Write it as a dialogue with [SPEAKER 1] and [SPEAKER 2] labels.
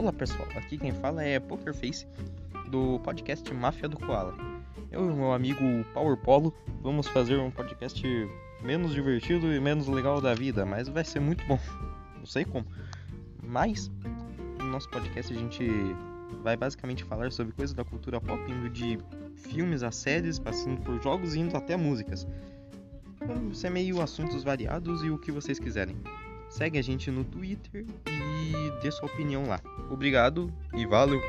[SPEAKER 1] Olá pessoal, aqui quem fala é Pokerface do podcast Máfia do Koala. Eu e meu amigo Power Polo vamos fazer um podcast menos divertido e menos legal da vida, mas vai ser muito bom. Não sei como. Mas no nosso podcast a gente vai basicamente falar sobre coisas da cultura pop, indo de filmes a séries, passando por jogos e indo até músicas. Vamos ser meio assuntos variados e o que vocês quiserem. Segue a gente no Twitter e dê sua opinião lá. Obrigado e valeu!